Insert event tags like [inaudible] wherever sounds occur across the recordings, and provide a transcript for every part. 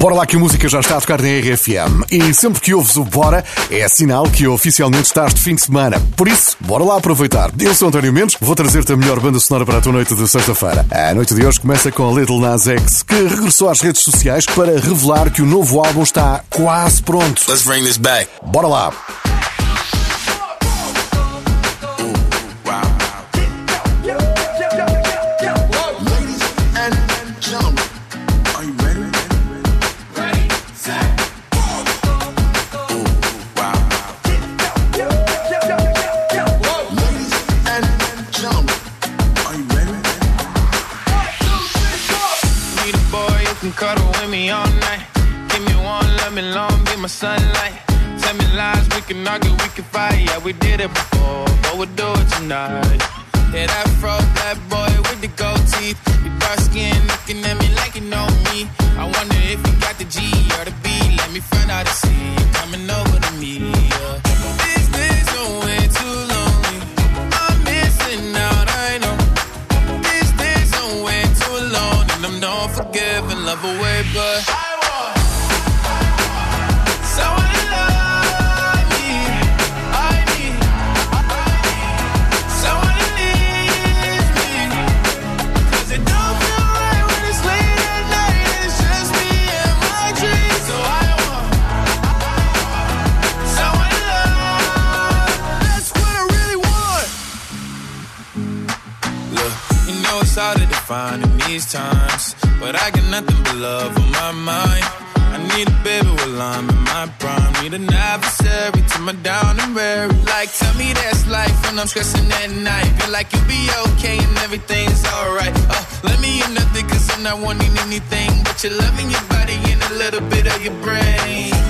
Bora lá que a música já está a tocar na RFM. E sempre que ouves o Bora, é sinal que oficialmente estás de fim de semana. Por isso, bora lá aproveitar. Eu sou António Mendes, vou trazer-te a melhor banda sonora para a tua noite de sexta-feira. A noite de hoje começa com a Little Nas X, que regressou às redes sociais para revelar que o novo álbum está quase pronto. Let's bring this back. Bora lá. like we did it before, but we'll do it tonight. Yeah, times. But I got nothing but love on my mind. I need a baby while I'm in my prime. Need an adversary to my down and weary. Like, tell me that's life when I'm stressing at night. Feel like you'll be okay and everything's alright. Oh, let me in nothing cause I'm not wanting anything. But you're loving your body and a little bit of your brain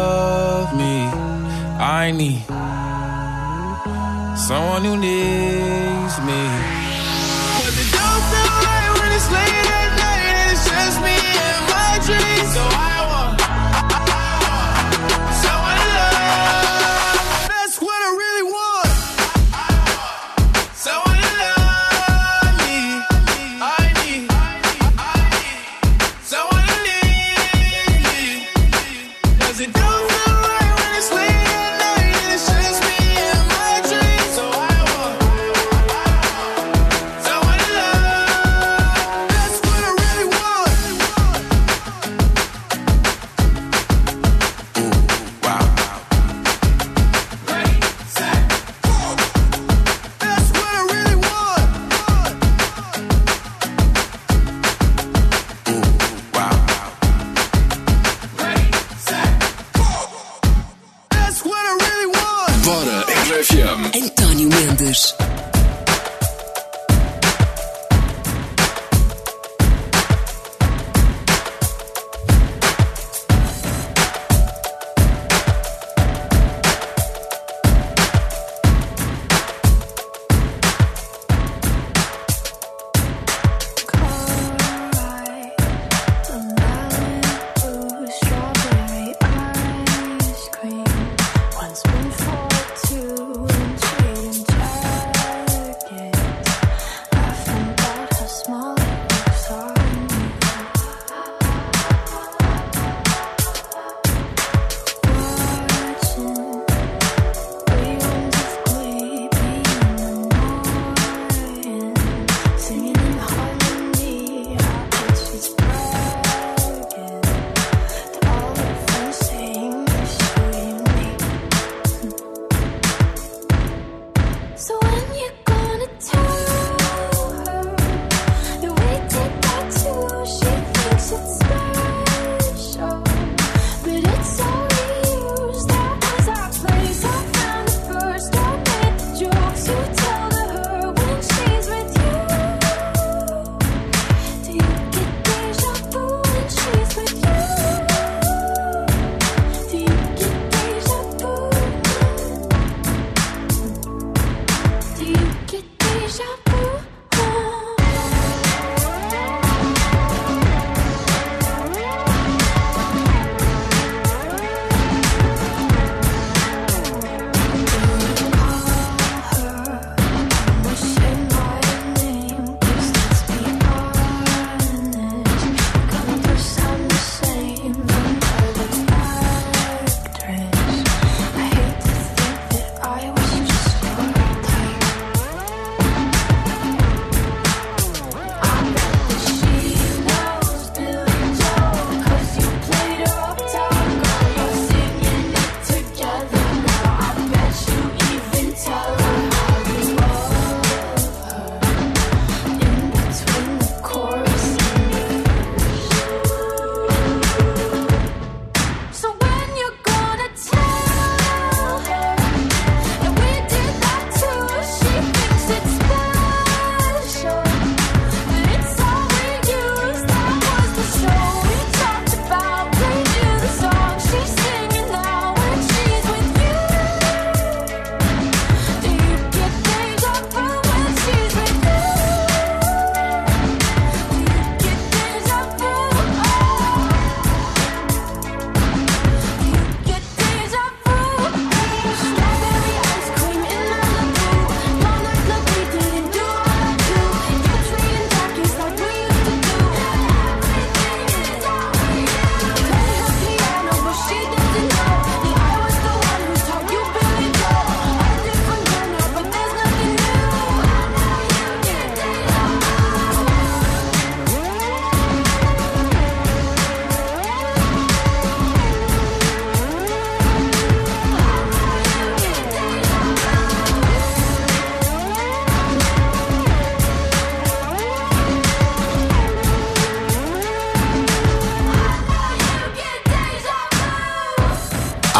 me. Someone you need.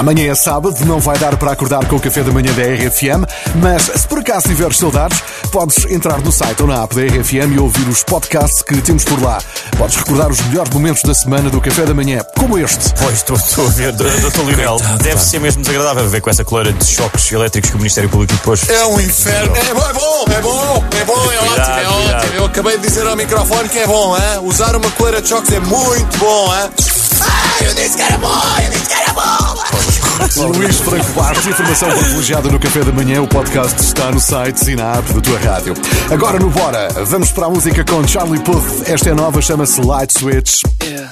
Amanhã é sábado, não vai dar para acordar com o café da manhã da RFM, mas se por acaso tiveres saudades, podes entrar no site ou na app da RFM e ouvir os podcasts que temos por lá. Podes recordar os melhores momentos da semana do café da manhã, como este. Pois, estou, estou a ver, doutor Lionel. Deve ser mesmo desagradável ver com essa coleira de choques elétricos que o Ministério Público depois. É um inferno. É bom, é bom, é bom, é bom, é ótimo, é ótimo. Eu acabei de dizer ao microfone que é bom, hein? usar uma coleira de choques é muito bom. Hein? Ah, eu disse que era bom, eu disse que era Luís Franco Bastos, informação privilegiada no Café da Manhã. O podcast está no site e na app da tua rádio. Agora no Bora, vamos para a música com Charlie Puth. Esta é nova, chama-se Light Switch. Yeah.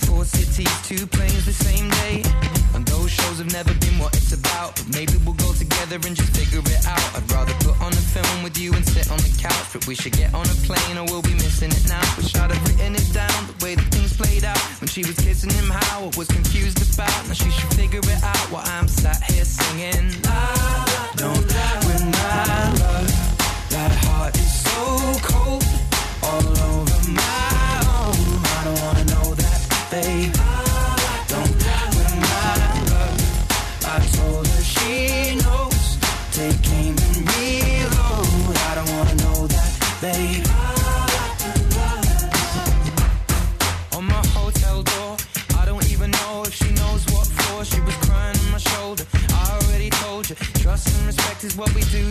Four cities, two planes the same day. And those shows have never been what it's about. But maybe we'll go together and just figure it out. I'd rather put on a film with you and sit on the couch. But we should get on a plane or we'll be missing it now. Wish I'd have written it down the way that things played out. When she was kissing him, how I was confused about. Now she should figure it out while I'm sat here singing. I don't win my love. That heart is so cold. All over my babe. Don't win my love. I told her she knows. Take aim and reload. I don't wanna know that, babe. On my hotel door, I don't even know if she knows what for. She was crying on my shoulder. I already told you, trust and respect is what we do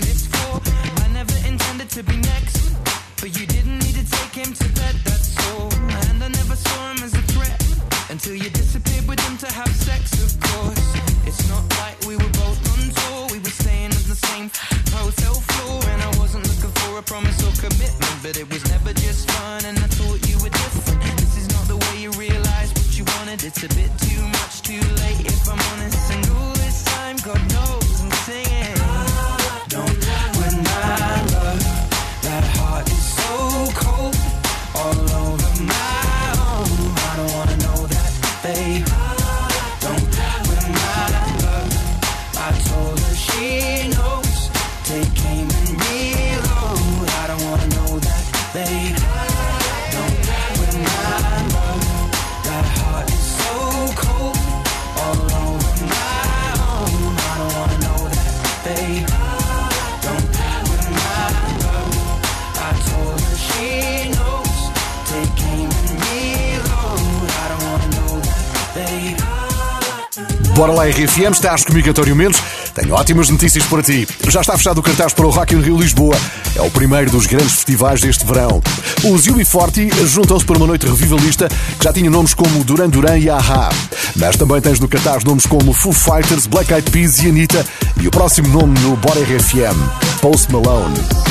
RFM. Estás comigo, António Mendes. Tenho ótimas notícias para ti. Já está fechado o cartaz para o Rock in Rio Lisboa. É o primeiro dos grandes festivais deste verão. Os Yubi Forti juntam-se para uma noite revivalista que já tinha nomes como Duran Duran e Aha. Mas também tens no cartaz nomes como Foo Fighters, Black Eyed Peas e Anitta. E o próximo nome no Bora RFM, Post Malone.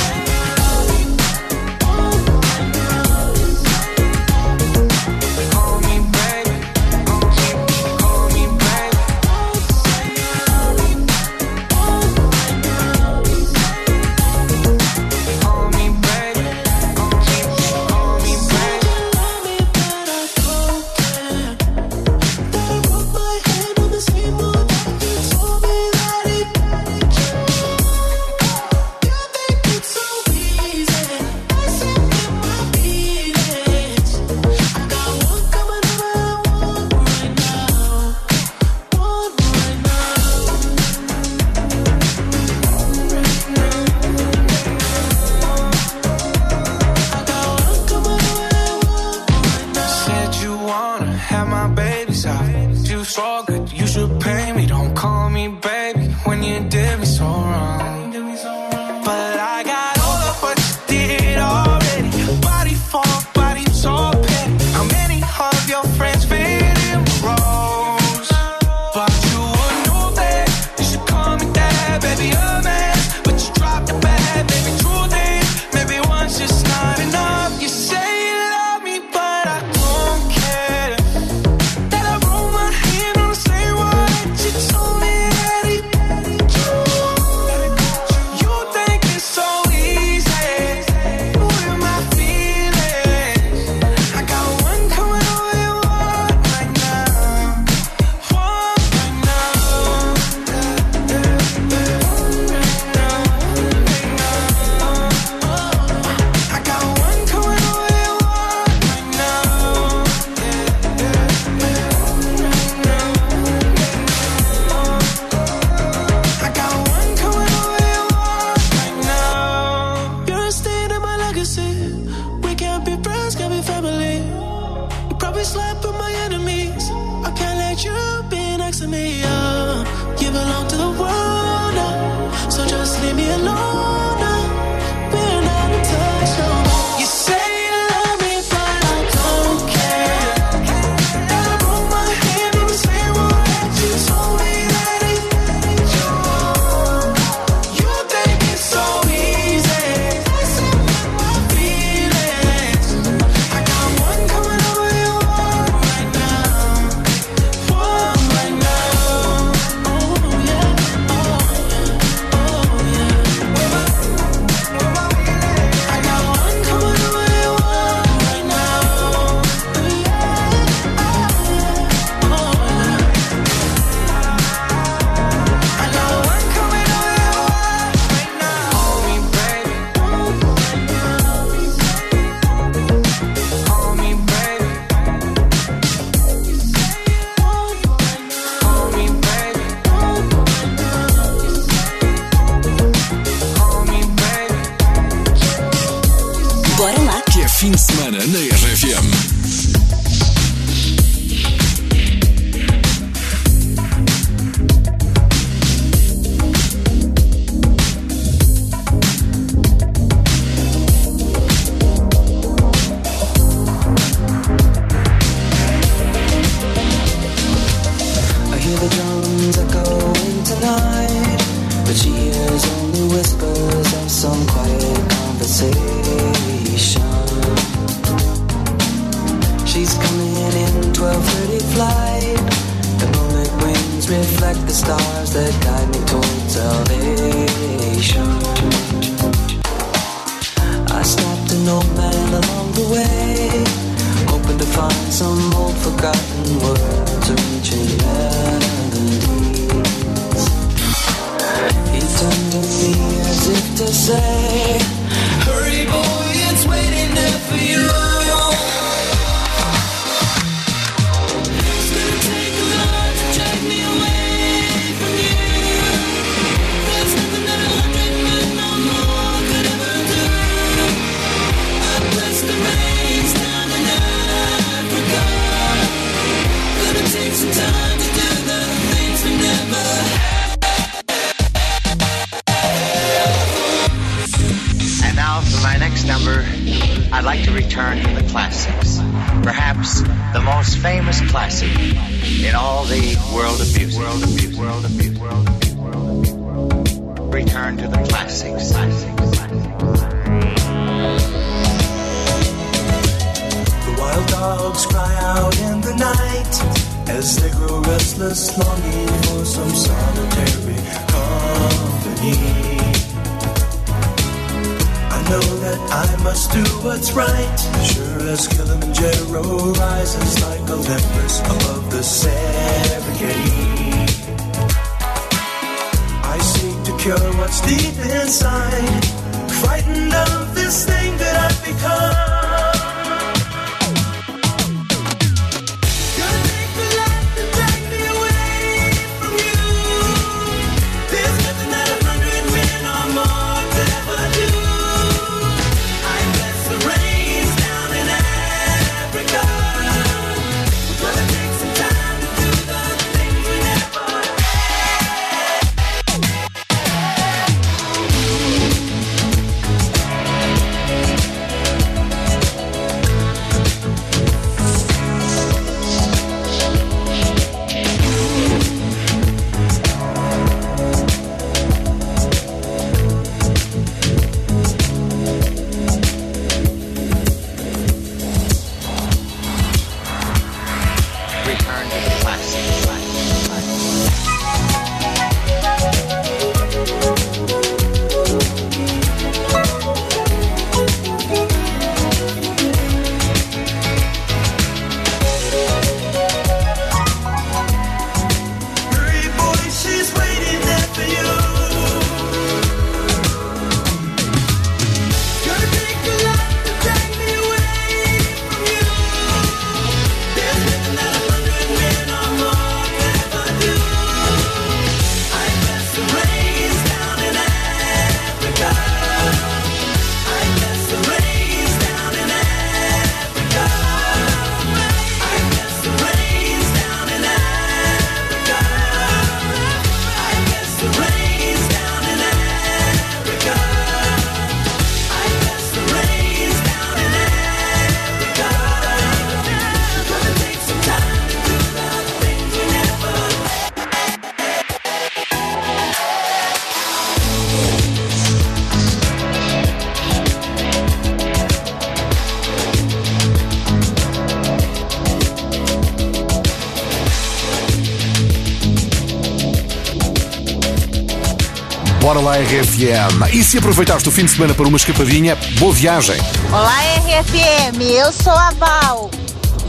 RFM. E se aproveitaste o fim de semana para uma escapadinha, boa viagem. Olá, RFM, eu sou a Val.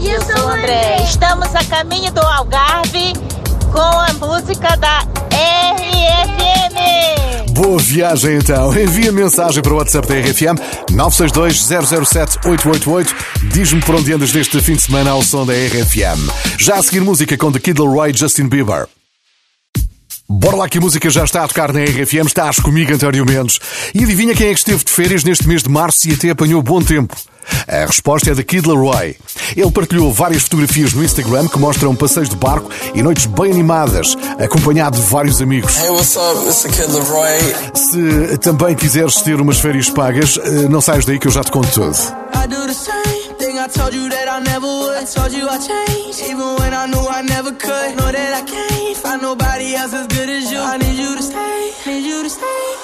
E eu, sou o André. Estamos a caminho do Algarve com a música da RFM. Boa viagem então. Envia mensagem para o WhatsApp da RFM 962-007-888. Diz-me por onde andas deste fim de semana ao som da RFM. Já a seguir música com The Kid Laroi e Justin Bieber. Bora lá que a música já está a tocar na RFM, estás comigo, António Mendes. E adivinha quem é que esteve de férias neste mês de março e até apanhou bom tempo? A resposta é da Kid Laroi. Ele partilhou várias fotografias no Instagram que mostram passeios de barco e noites bem animadas, acompanhado de vários amigos. Hey, what's up? It's the Kid Leroy. Se também quiseres ter umas férias pagas, eh, não saias daí que eu já te conto tudo. I do the same thing I told you that I never would. I told you I changed, even when I knew I never could. Know that I can't find nobody else as good as you. I need you to stay, need you to stay.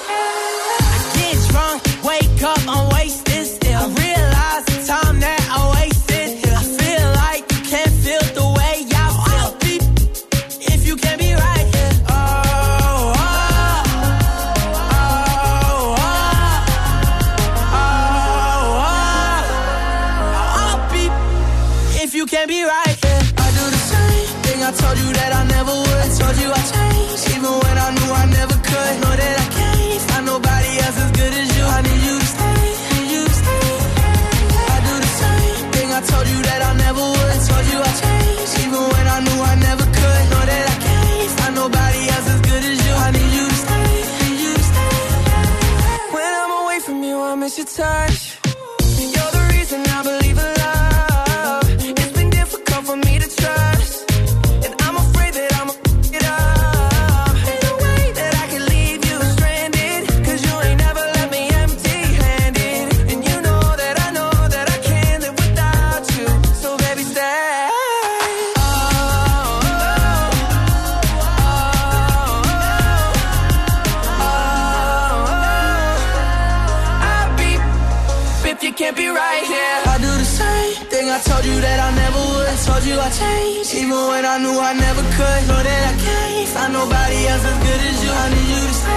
As good as you. I need you to stay,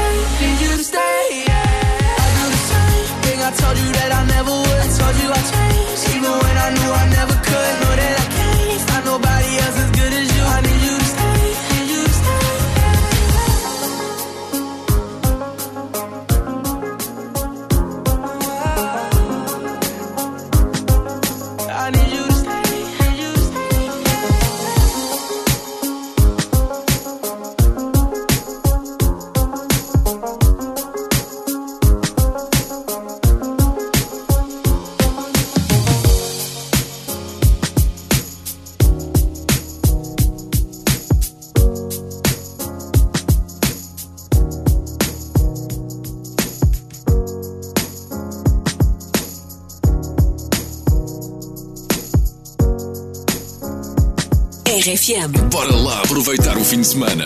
RFM. Bora lá aproveitar o fim de semana.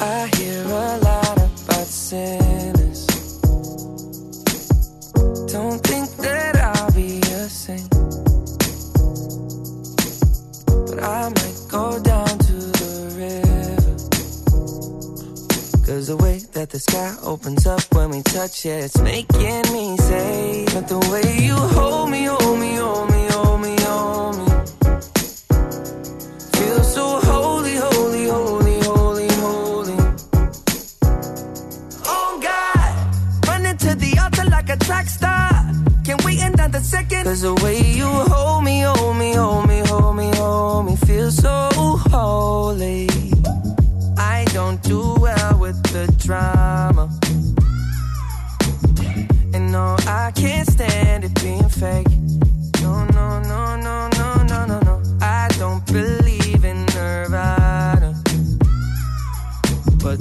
I hear a lot about sinners. Don't think that I'll be a saint. But I might go down to the river. Cause the way that the sky opens up when we touch it, it's making me say, but the way you hold me, hold me, Cause the way you hold me, hold me, hold me, hold me, hold me, feel so holy. I don't do well with the drama. And no, I can't stand it being fake.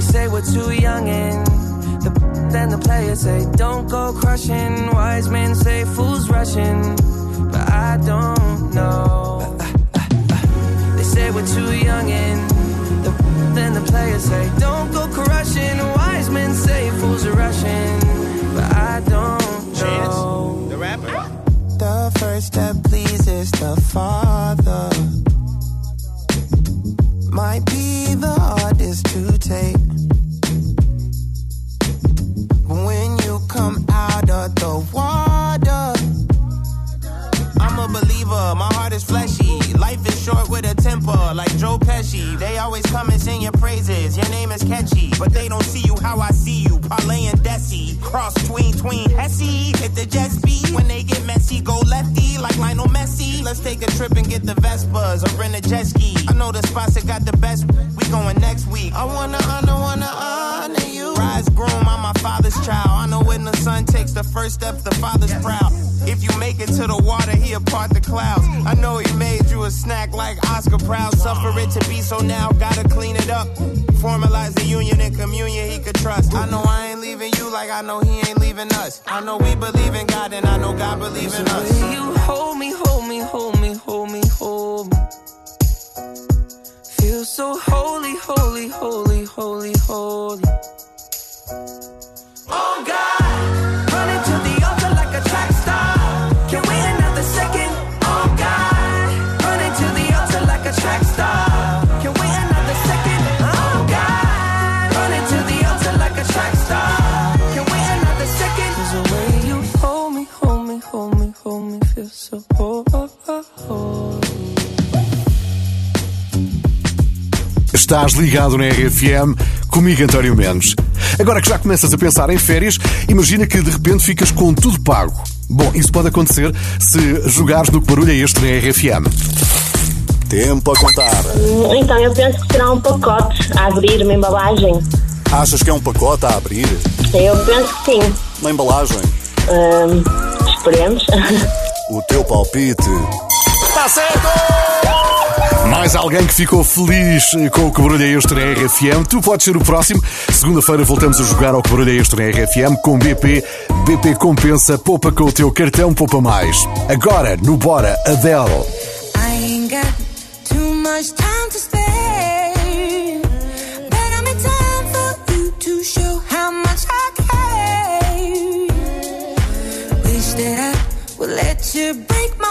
They say we're too young and the then the players say don't go crushing. Wise men say fools rushing, but I don't know. They say we're too young and the, then the players say don't go crushing. Wise men say fools are rushing, but I don't know. The rapper. The first step pleases the Father. Might be the hardest to take. The water, I'm a believer, my heart is fleshy. Life is short with a temper, like Joe Pesci. They always come and sing your praises, your name is catchy. But they don't see you how I see you, Parlay and Desi. Cross tween, tween, Hesse. Hit the jet speed, when they get messy, go lefty, like Lionel Messi. Let's take a trip and get the Vespas or rent a jet ski. I know the spots that got the best, we going next week. I wanna honor, wanna honor you. Rise groom, I'm my father's child. I know when the son takes the first step, the father's proud. If you make it to the water, he'll part the clouds. I know he made you a snack like Oscar Proud. Suffer it to be so now, gotta clean it up. Formalize the union and communion he could trust. I know I ain't leaving you like I know he ain't leaving us. I know we believe in God and I know God believe in us. You hold me, hold me, hold me, hold me, hold me. Feel so holy, holy, holy, holy, holy. Oh God, me, feel so holy. Estás ligado na RFM comigo, António Mendes. Agora que já começas a pensar em férias, imagina que de repente ficas com tudo pago. Bom, isso pode acontecer se jogares no que barulho é este na RFM. Tempo a contar. Então, eu penso que será um pacote a abrir, uma embalagem. Achas que é um pacote a abrir? Eu penso que sim. Uma embalagem? Hum, esperemos. [laughs] O teu palpite. Está certo! Mais alguém que ficou feliz com o que Extra em na RFM. Tu podes ser o próximo. Segunda-feira voltamos a jogar ao que Extra em na RFM com BP. BP compensa, poupa com o teu cartão, poupa mais. Agora, no Bora, Adele. I ain't got too much time. To break my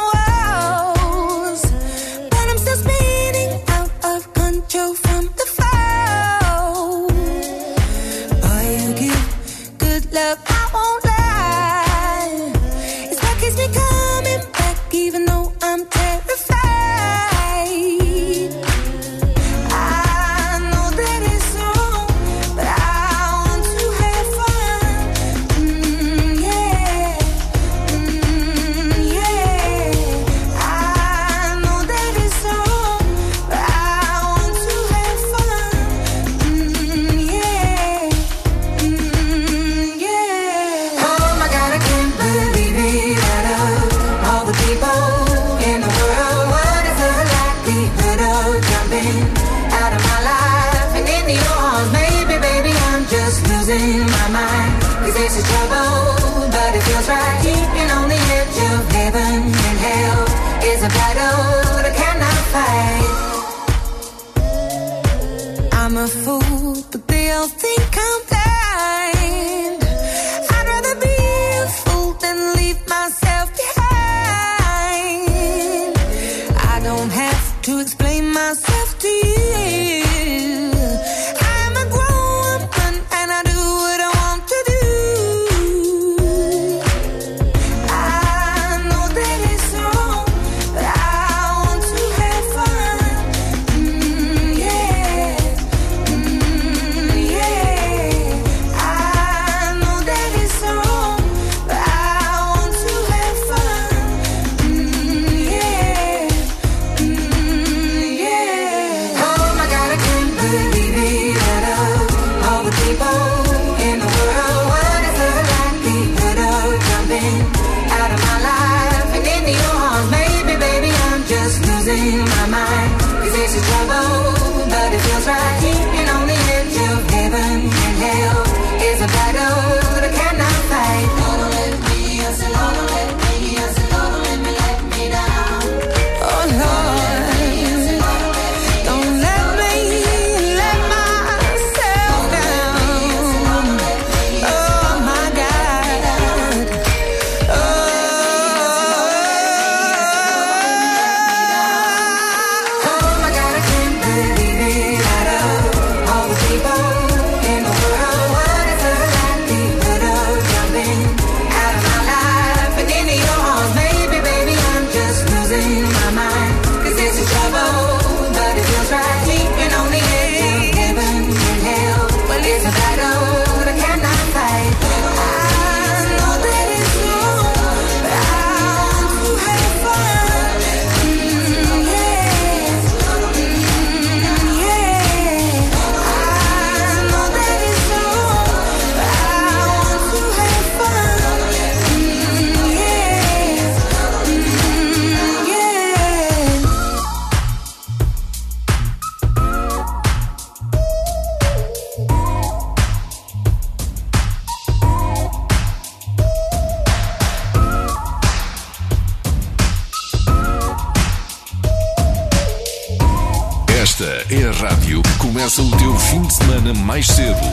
mais cedo.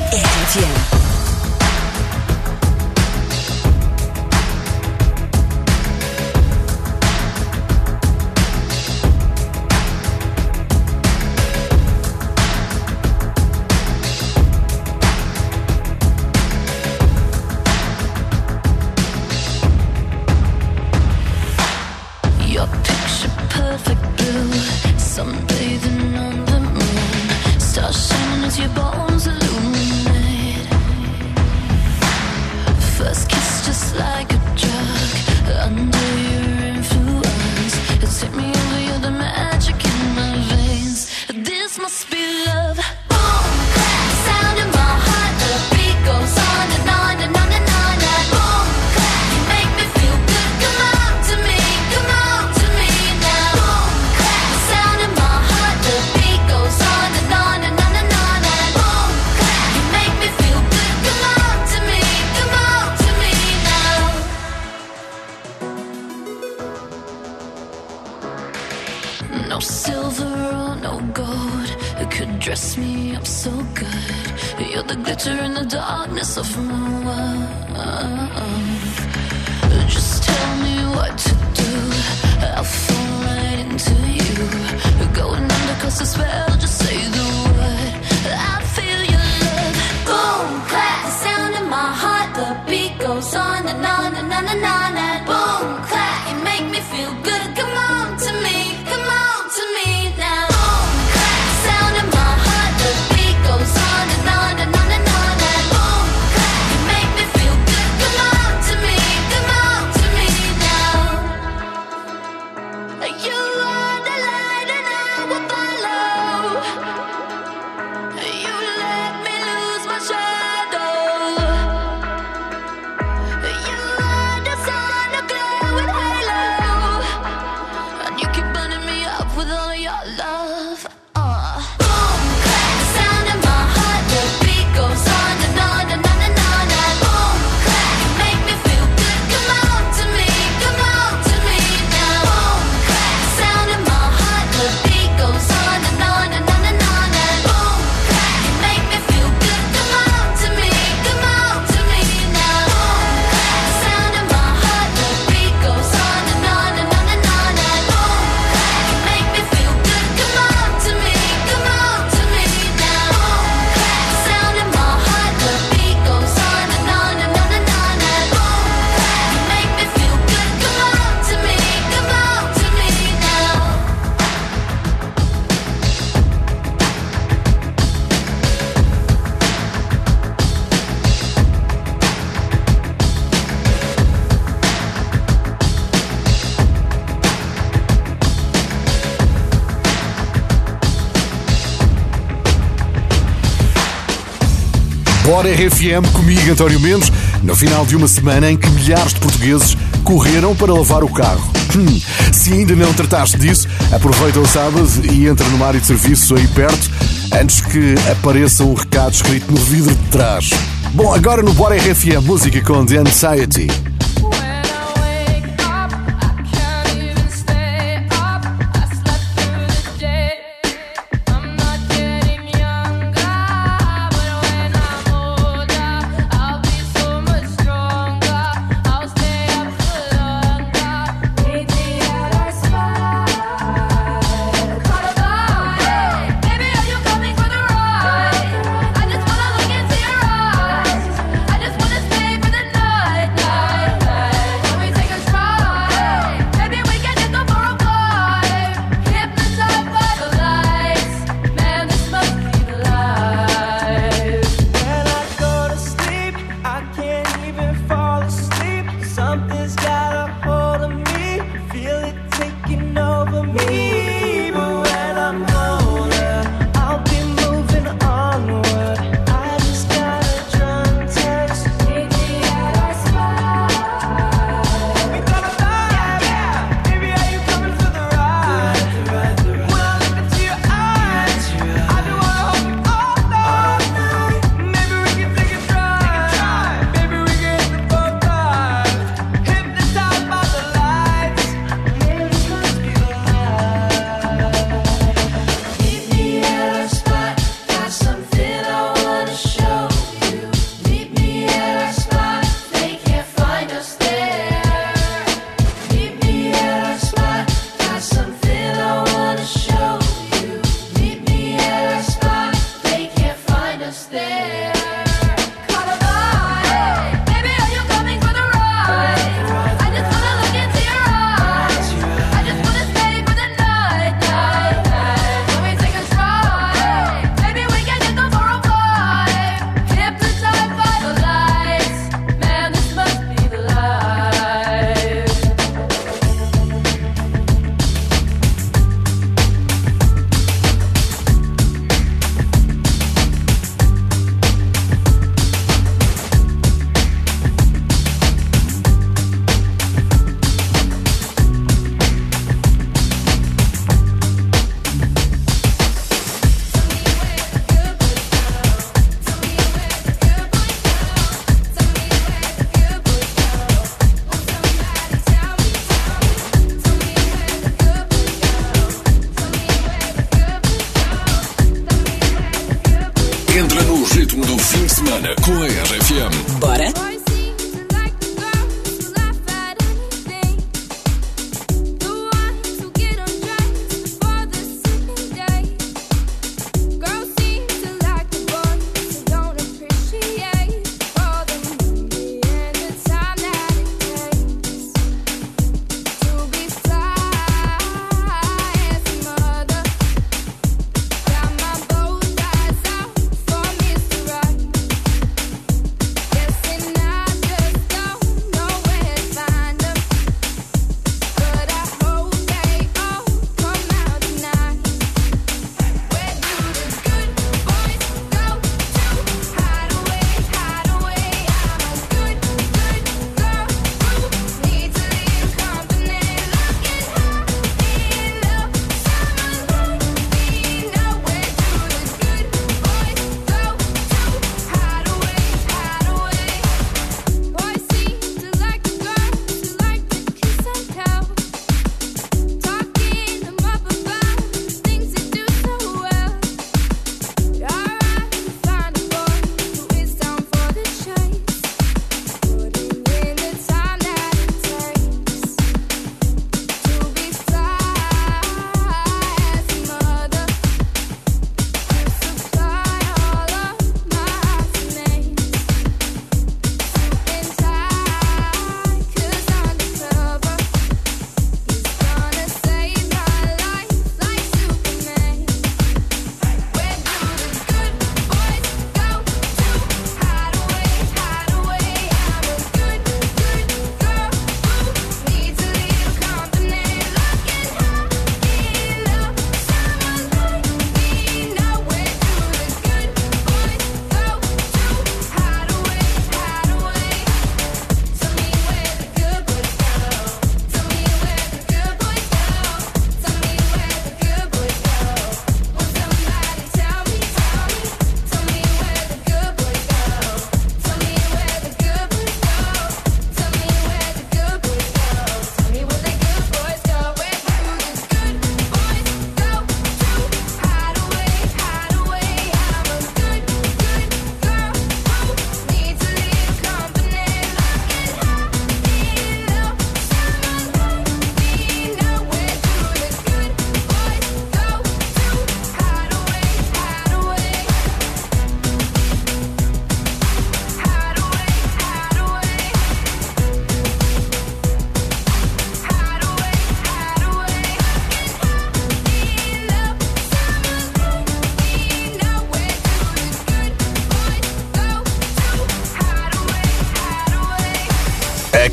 Bora RFM comigo, António Mendes, no final de uma semana em que milhares de portugueses correram para lavar o carro. Hum, se ainda não trataste disso, aproveita o sábado e entra no área de serviço aí perto antes que apareça um recado escrito no vidro de trás. Bom, agora no Bora RFM Música com The Anxiety.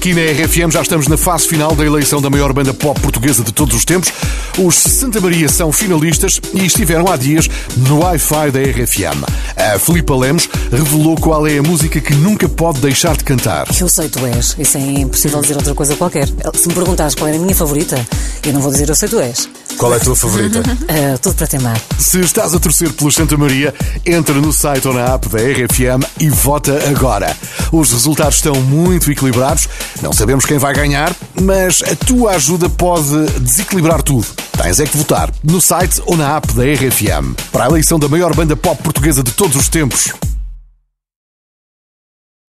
Aqui na RFM já estamos na fase final da eleição da maior banda pop portuguesa de todos os tempos. Os Santa Maria são finalistas e estiveram há dias no Wi-Fi da RFM. A Filipa Lemos revelou qual é a música que nunca pode deixar de cantar. Eu sei tu és, isso é impossível dizer outra coisa qualquer. Se me perguntares qual é a minha favorita, eu não vou dizer eu sei tu és. Qual é a tua favorita? [laughs] Ah, tudo para temar. Se estás a torcer pelos Santa Maria, entra no site ou na app da RFM e vota agora. Os resultados estão muito equilibrados, não sabemos quem vai ganhar, mas a tua ajuda pode desequilibrar tudo. Tens é que votar no site ou na app da RFM para a eleição da maior banda pop portuguesa de todos os tempos.